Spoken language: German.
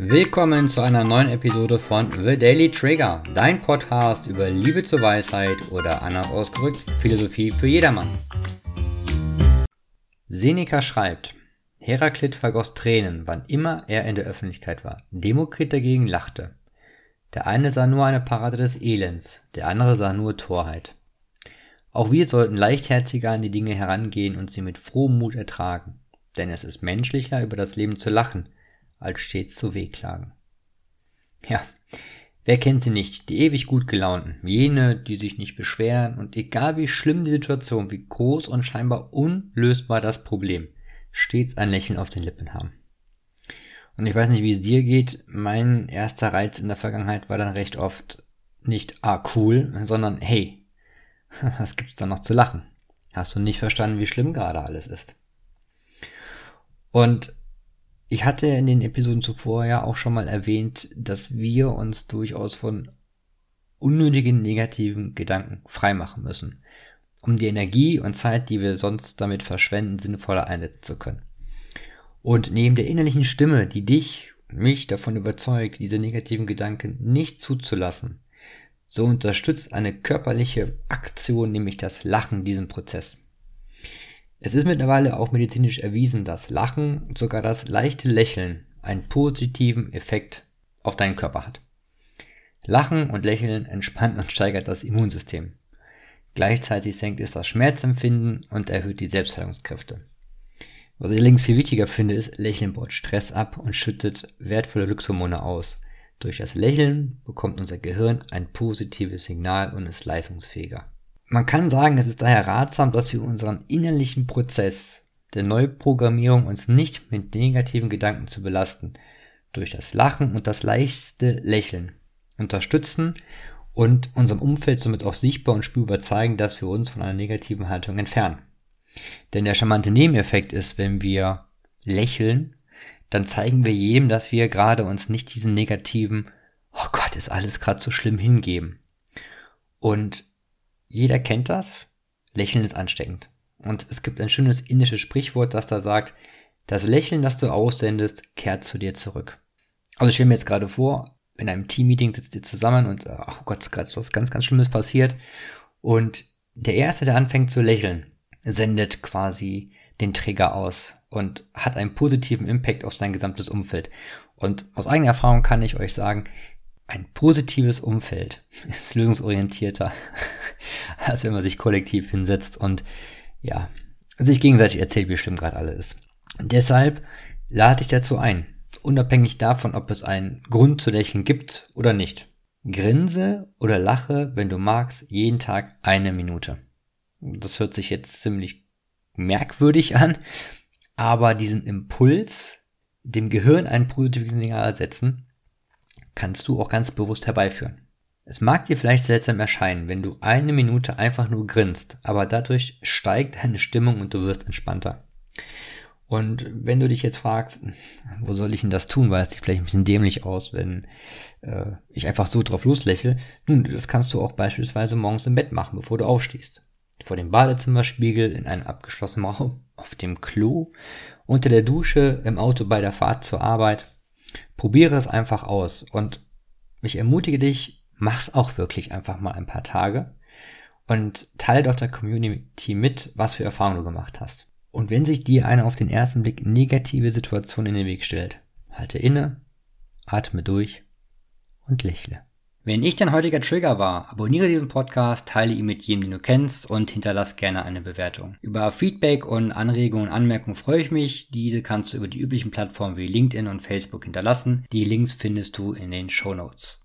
Willkommen zu einer neuen Episode von The Daily Trigger, dein Podcast über Liebe zur Weisheit oder anders ausgedrückt Philosophie für jedermann. Seneca schreibt, Heraklit vergoss Tränen, wann immer er in der Öffentlichkeit war. Demokrit dagegen lachte. Der eine sah nur eine Parade des Elends, der andere sah nur Torheit. Auch wir sollten leichtherziger an die Dinge herangehen und sie mit frohem Mut ertragen, denn es ist menschlicher, über das Leben zu lachen, als stets zu wehklagen. Ja, wer kennt sie nicht, die ewig gut gelaunten, jene, die sich nicht beschweren und egal wie schlimm die Situation, wie groß und scheinbar unlösbar das Problem, stets ein Lächeln auf den Lippen haben. Und ich weiß nicht, wie es dir geht, mein erster Reiz in der Vergangenheit war dann recht oft nicht ah cool, sondern hey, was gibt's da noch zu lachen? Hast du nicht verstanden, wie schlimm gerade alles ist? Und ich hatte in den Episoden zuvor ja auch schon mal erwähnt, dass wir uns durchaus von unnötigen negativen Gedanken freimachen müssen, um die Energie und Zeit, die wir sonst damit verschwenden, sinnvoller einsetzen zu können. Und neben der innerlichen Stimme, die dich, mich davon überzeugt, diese negativen Gedanken nicht zuzulassen, so unterstützt eine körperliche Aktion, nämlich das Lachen, diesen Prozess. Es ist mittlerweile auch medizinisch erwiesen, dass Lachen, sogar das leichte Lächeln, einen positiven Effekt auf deinen Körper hat. Lachen und Lächeln entspannt und steigert das Immunsystem. Gleichzeitig senkt es das Schmerzempfinden und erhöht die Selbstheilungskräfte. Was ich allerdings viel wichtiger finde, ist, Lächeln baut Stress ab und schüttet wertvolle Glückshormone aus. Durch das Lächeln bekommt unser Gehirn ein positives Signal und ist leistungsfähiger. Man kann sagen, es ist daher ratsam, dass wir unseren innerlichen Prozess der Neuprogrammierung uns nicht mit negativen Gedanken zu belasten, durch das Lachen und das leichteste Lächeln unterstützen und unserem Umfeld somit auch sichtbar und spürbar zeigen, dass wir uns von einer negativen Haltung entfernen. Denn der charmante Nebeneffekt ist, wenn wir lächeln, dann zeigen wir jedem, dass wir gerade uns nicht diesen negativen, oh Gott, ist alles gerade so schlimm hingeben. Und jeder kennt das. Lächeln ist ansteckend. Und es gibt ein schönes indisches Sprichwort, das da sagt, das Lächeln, das du aussendest, kehrt zu dir zurück. Also ich stelle mir jetzt gerade vor, in einem Teammeeting sitzt ihr zusammen und, ach Gott, gerade was ganz, ganz Schlimmes passiert. Und der Erste, der anfängt zu lächeln, sendet quasi den Trigger aus und hat einen positiven Impact auf sein gesamtes Umfeld. Und aus eigener Erfahrung kann ich euch sagen, ein positives Umfeld ist lösungsorientierter, als wenn man sich kollektiv hinsetzt und ja, sich gegenseitig erzählt, wie schlimm gerade alles ist. Deshalb lade ich dazu ein, unabhängig davon, ob es einen Grund zu lächeln gibt oder nicht. Grinse oder lache, wenn du magst, jeden Tag eine Minute. Das hört sich jetzt ziemlich merkwürdig an, aber diesen Impuls, dem Gehirn ein positives Signal setzen, kannst du auch ganz bewusst herbeiführen. Es mag dir vielleicht seltsam erscheinen, wenn du eine Minute einfach nur grinst, aber dadurch steigt deine Stimmung und du wirst entspannter. Und wenn du dich jetzt fragst, wo soll ich denn das tun, weil es sieht vielleicht ein bisschen dämlich aus, wenn äh, ich einfach so drauf loslächle, nun, das kannst du auch beispielsweise morgens im Bett machen, bevor du aufstehst. Vor dem Badezimmerspiegel, in einem abgeschlossenen Raum, auf dem Klo, unter der Dusche, im Auto bei der Fahrt zur Arbeit. Probiere es einfach aus und ich ermutige dich, mach's auch wirklich einfach mal ein paar Tage und teile doch der Community mit, was für Erfahrungen du gemacht hast. Und wenn sich dir eine auf den ersten Blick negative Situation in den Weg stellt, halte inne, atme durch und lächle. Wenn ich dein heutiger Trigger war, abonniere diesen Podcast, teile ihn mit jedem, den du kennst und hinterlass gerne eine Bewertung. Über Feedback und Anregungen und Anmerkungen freue ich mich. Diese kannst du über die üblichen Plattformen wie LinkedIn und Facebook hinterlassen. Die Links findest du in den Show Notes.